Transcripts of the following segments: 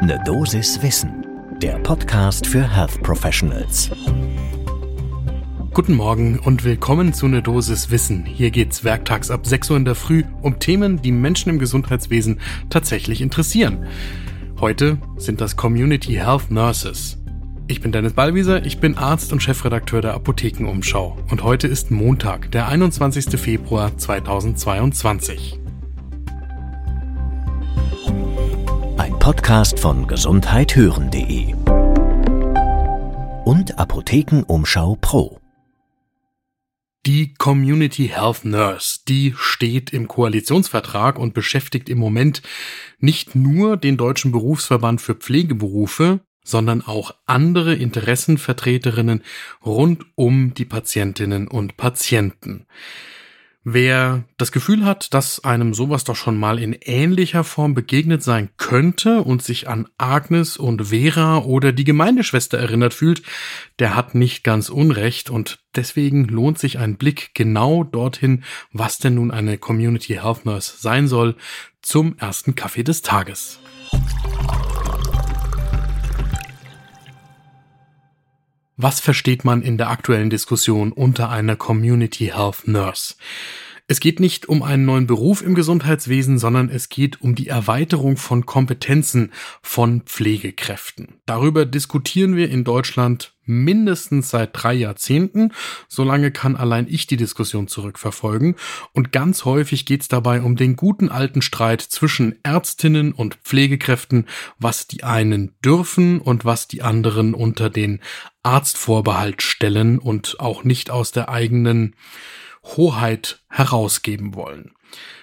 Ne Dosis Wissen, der Podcast für Health Professionals. Guten Morgen und willkommen zu Ne Dosis Wissen. Hier geht's werktags ab 6 Uhr in der Früh um Themen, die Menschen im Gesundheitswesen tatsächlich interessieren. Heute sind das Community Health Nurses. Ich bin Dennis Ballwieser, ich bin Arzt und Chefredakteur der Apothekenumschau und heute ist Montag, der 21. Februar 2022. Podcast von gesundheithören.de und Apothekenumschau Pro. Die Community Health Nurse, die steht im Koalitionsvertrag und beschäftigt im Moment nicht nur den Deutschen Berufsverband für Pflegeberufe, sondern auch andere Interessenvertreterinnen rund um die Patientinnen und Patienten. Wer das Gefühl hat, dass einem sowas doch schon mal in ähnlicher Form begegnet sein könnte und sich an Agnes und Vera oder die Gemeindeschwester erinnert fühlt, der hat nicht ganz Unrecht und deswegen lohnt sich ein Blick genau dorthin, was denn nun eine Community Health Nurse sein soll, zum ersten Kaffee des Tages. Was versteht man in der aktuellen Diskussion unter einer Community Health Nurse? Es geht nicht um einen neuen Beruf im Gesundheitswesen, sondern es geht um die Erweiterung von Kompetenzen von Pflegekräften. Darüber diskutieren wir in Deutschland mindestens seit drei Jahrzehnten. Solange kann allein ich die Diskussion zurückverfolgen. Und ganz häufig geht es dabei um den guten alten Streit zwischen Ärztinnen und Pflegekräften, was die einen dürfen und was die anderen unter den Arztvorbehalt stellen und auch nicht aus der eigenen Hoheit herausgeben wollen.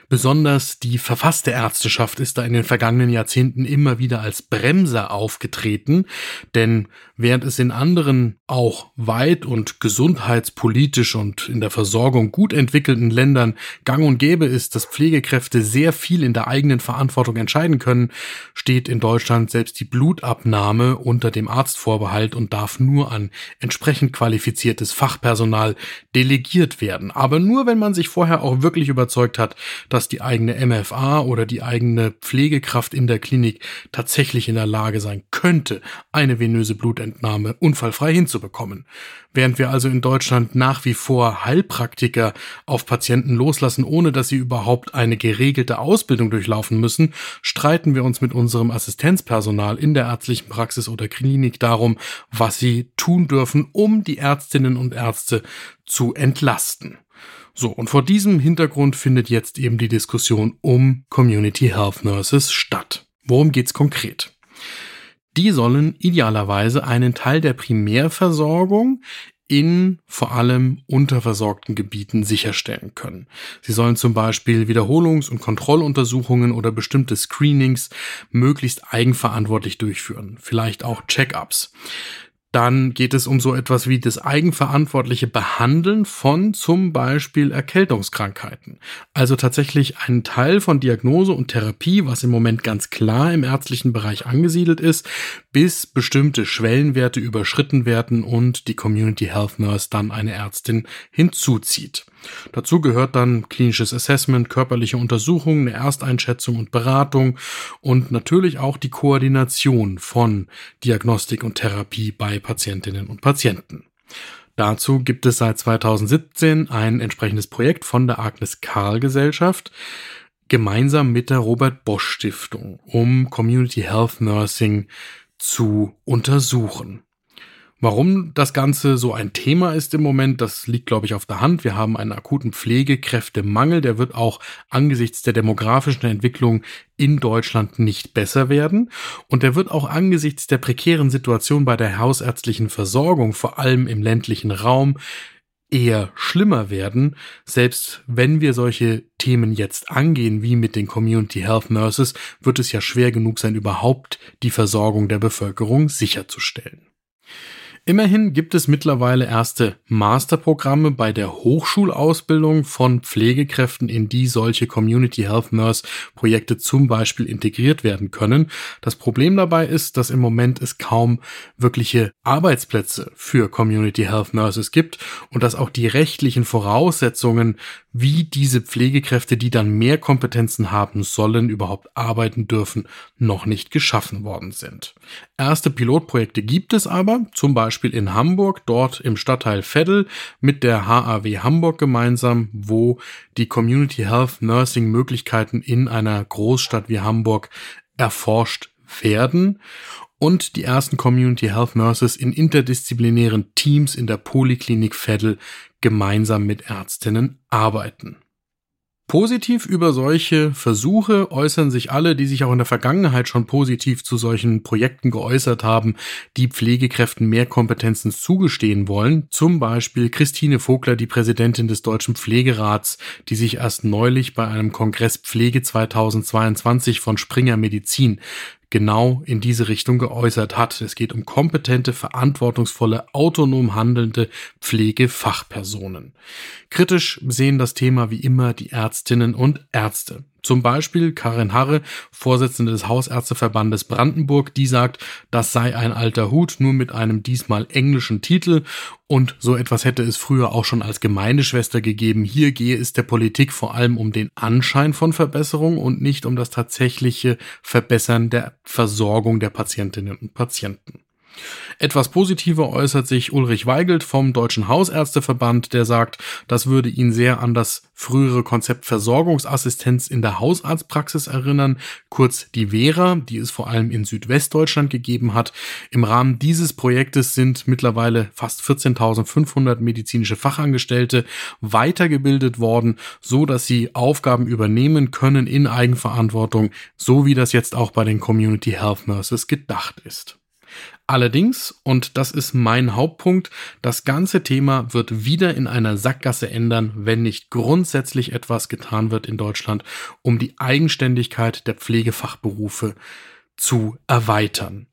Besonders die verfasste Ärzteschaft ist da in den vergangenen Jahrzehnten immer wieder als Bremser aufgetreten, denn während es in anderen auch weit und gesundheitspolitisch und in der Versorgung gut entwickelten Ländern gang und gäbe ist, dass Pflegekräfte sehr viel in der eigenen Verantwortung entscheiden können, steht in Deutschland selbst die Blutabnahme unter dem Arztvorbehalt und darf nur an entsprechend qualifiziertes Fachpersonal delegiert werden. Aber nur, wenn man sich vorher auch wirklich überzeugt hat, dass die eigene MFA oder die eigene Pflegekraft in der Klinik tatsächlich in der Lage sein könnte, eine venöse Blutentnahme unfallfrei hinzubekommen. Während wir also in Deutschland nach wie vor Heilpraktiker auf Patienten loslassen, ohne dass sie überhaupt eine geregelte Ausbildung durchlaufen müssen, streiten wir uns mit unserem Assistenzpersonal in der ärztlichen Praxis oder Klinik darum, was sie tun dürfen, um die Ärztinnen und Ärzte zu entlasten. So, und vor diesem Hintergrund findet jetzt eben die Diskussion um Community Health Nurses statt. Worum geht's konkret? Die sollen idealerweise einen Teil der Primärversorgung in vor allem unterversorgten Gebieten sicherstellen können. Sie sollen zum Beispiel Wiederholungs- und Kontrolluntersuchungen oder bestimmte Screenings möglichst eigenverantwortlich durchführen, vielleicht auch Check-ups. Dann geht es um so etwas wie das eigenverantwortliche Behandeln von zum Beispiel Erkältungskrankheiten. Also tatsächlich einen Teil von Diagnose und Therapie, was im Moment ganz klar im ärztlichen Bereich angesiedelt ist, bis bestimmte Schwellenwerte überschritten werden und die Community Health Nurse dann eine Ärztin hinzuzieht. Dazu gehört dann klinisches Assessment, körperliche Untersuchungen, eine Ersteinschätzung und Beratung und natürlich auch die Koordination von Diagnostik und Therapie bei Patientinnen und Patienten. Dazu gibt es seit 2017 ein entsprechendes Projekt von der Agnes Karl Gesellschaft gemeinsam mit der Robert Bosch Stiftung, um Community Health Nursing zu untersuchen. Warum das Ganze so ein Thema ist im Moment, das liegt, glaube ich, auf der Hand. Wir haben einen akuten Pflegekräftemangel, der wird auch angesichts der demografischen Entwicklung in Deutschland nicht besser werden. Und der wird auch angesichts der prekären Situation bei der hausärztlichen Versorgung, vor allem im ländlichen Raum, eher schlimmer werden, selbst wenn wir solche Themen jetzt angehen, wie mit den Community Health Nurses, wird es ja schwer genug sein, überhaupt die Versorgung der Bevölkerung sicherzustellen. Immerhin gibt es mittlerweile erste Masterprogramme bei der Hochschulausbildung von Pflegekräften, in die solche Community Health Nurse Projekte zum Beispiel integriert werden können. Das Problem dabei ist, dass im Moment es kaum wirkliche Arbeitsplätze für Community Health Nurses gibt und dass auch die rechtlichen Voraussetzungen wie diese Pflegekräfte, die dann mehr Kompetenzen haben sollen, überhaupt arbeiten dürfen, noch nicht geschaffen worden sind. Erste Pilotprojekte gibt es aber, zum Beispiel in Hamburg, dort im Stadtteil Veddel mit der HAW Hamburg gemeinsam, wo die Community Health Nursing Möglichkeiten in einer Großstadt wie Hamburg erforscht werden und die ersten Community Health Nurses in interdisziplinären Teams in der Poliklinik Veddel gemeinsam mit Ärztinnen arbeiten. Positiv über solche Versuche äußern sich alle, die sich auch in der Vergangenheit schon positiv zu solchen Projekten geäußert haben, die Pflegekräften mehr Kompetenzen zugestehen wollen. Zum Beispiel Christine Vogler, die Präsidentin des Deutschen Pflegerats, die sich erst neulich bei einem Kongress Pflege 2022 von Springer Medizin genau in diese Richtung geäußert hat. Es geht um kompetente, verantwortungsvolle, autonom handelnde Pflegefachpersonen. Kritisch sehen das Thema wie immer die Ärztinnen und Ärzte. Zum Beispiel Karin Harre, Vorsitzende des Hausärzteverbandes Brandenburg, die sagt, das sei ein alter Hut, nur mit einem diesmal englischen Titel und so etwas hätte es früher auch schon als Gemeindeschwester gegeben. Hier gehe es der Politik vor allem um den Anschein von Verbesserung und nicht um das tatsächliche Verbessern der Versorgung der Patientinnen und Patienten. Etwas positiver äußert sich Ulrich Weigelt vom Deutschen Hausärzteverband, der sagt, das würde ihn sehr an das frühere Konzept Versorgungsassistenz in der Hausarztpraxis erinnern, kurz die Vera, die es vor allem in Südwestdeutschland gegeben hat. Im Rahmen dieses Projektes sind mittlerweile fast 14.500 medizinische Fachangestellte weitergebildet worden, so dass sie Aufgaben übernehmen können in Eigenverantwortung, so wie das jetzt auch bei den Community Health Nurses gedacht ist. Allerdings, und das ist mein Hauptpunkt, das ganze Thema wird wieder in einer Sackgasse ändern, wenn nicht grundsätzlich etwas getan wird in Deutschland, um die Eigenständigkeit der Pflegefachberufe zu erweitern.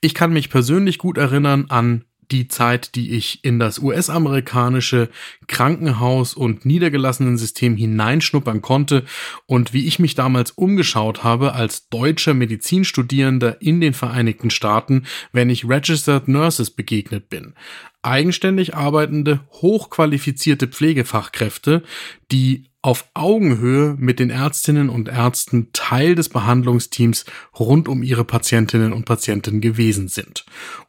Ich kann mich persönlich gut erinnern an die Zeit, die ich in das US-amerikanische Krankenhaus- und Niedergelassenensystem hineinschnuppern konnte und wie ich mich damals umgeschaut habe als deutscher Medizinstudierender in den Vereinigten Staaten, wenn ich Registered Nurses begegnet bin. Eigenständig arbeitende, hochqualifizierte Pflegefachkräfte, die auf Augenhöhe mit den Ärztinnen und Ärzten Teil des Behandlungsteams rund um ihre Patientinnen und Patienten gewesen sind.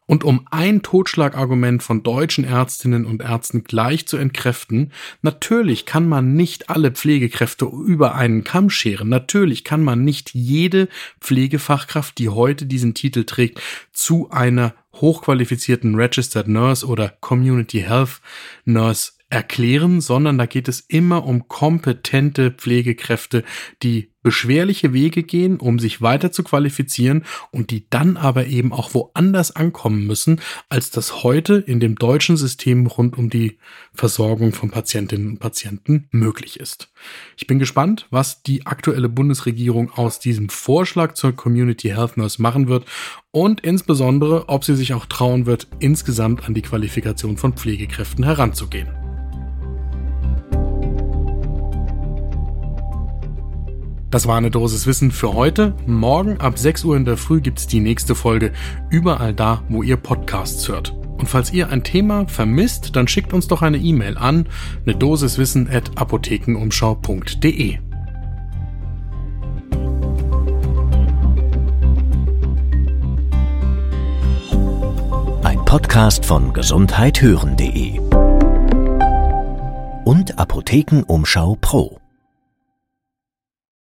Und um ein Totschlagargument von deutschen Ärztinnen und Ärzten gleich zu entkräften, natürlich kann man nicht alle Pflegekräfte über einen Kamm scheren. Natürlich kann man nicht jede Pflegefachkraft, die heute diesen Titel trägt, zu einer hochqualifizierten Registered Nurse oder Community Health Nurse erklären, sondern da geht es immer um kompetente Pflegekräfte, die beschwerliche Wege gehen, um sich weiter zu qualifizieren und die dann aber eben auch woanders ankommen müssen, als das heute in dem deutschen System rund um die Versorgung von Patientinnen und Patienten möglich ist. Ich bin gespannt, was die aktuelle Bundesregierung aus diesem Vorschlag zur Community Health Nurse machen wird und insbesondere, ob sie sich auch trauen wird, insgesamt an die Qualifikation von Pflegekräften heranzugehen. Das war eine Dosis Wissen für heute. Morgen ab 6 Uhr in der Früh gibt's die nächste Folge überall da, wo ihr Podcasts hört. Und falls ihr ein Thema vermisst, dann schickt uns doch eine E-Mail an eine Dosiswissen at apothekenumschau.de. Ein Podcast von gesundheithören.de und Apothekenumschau Pro.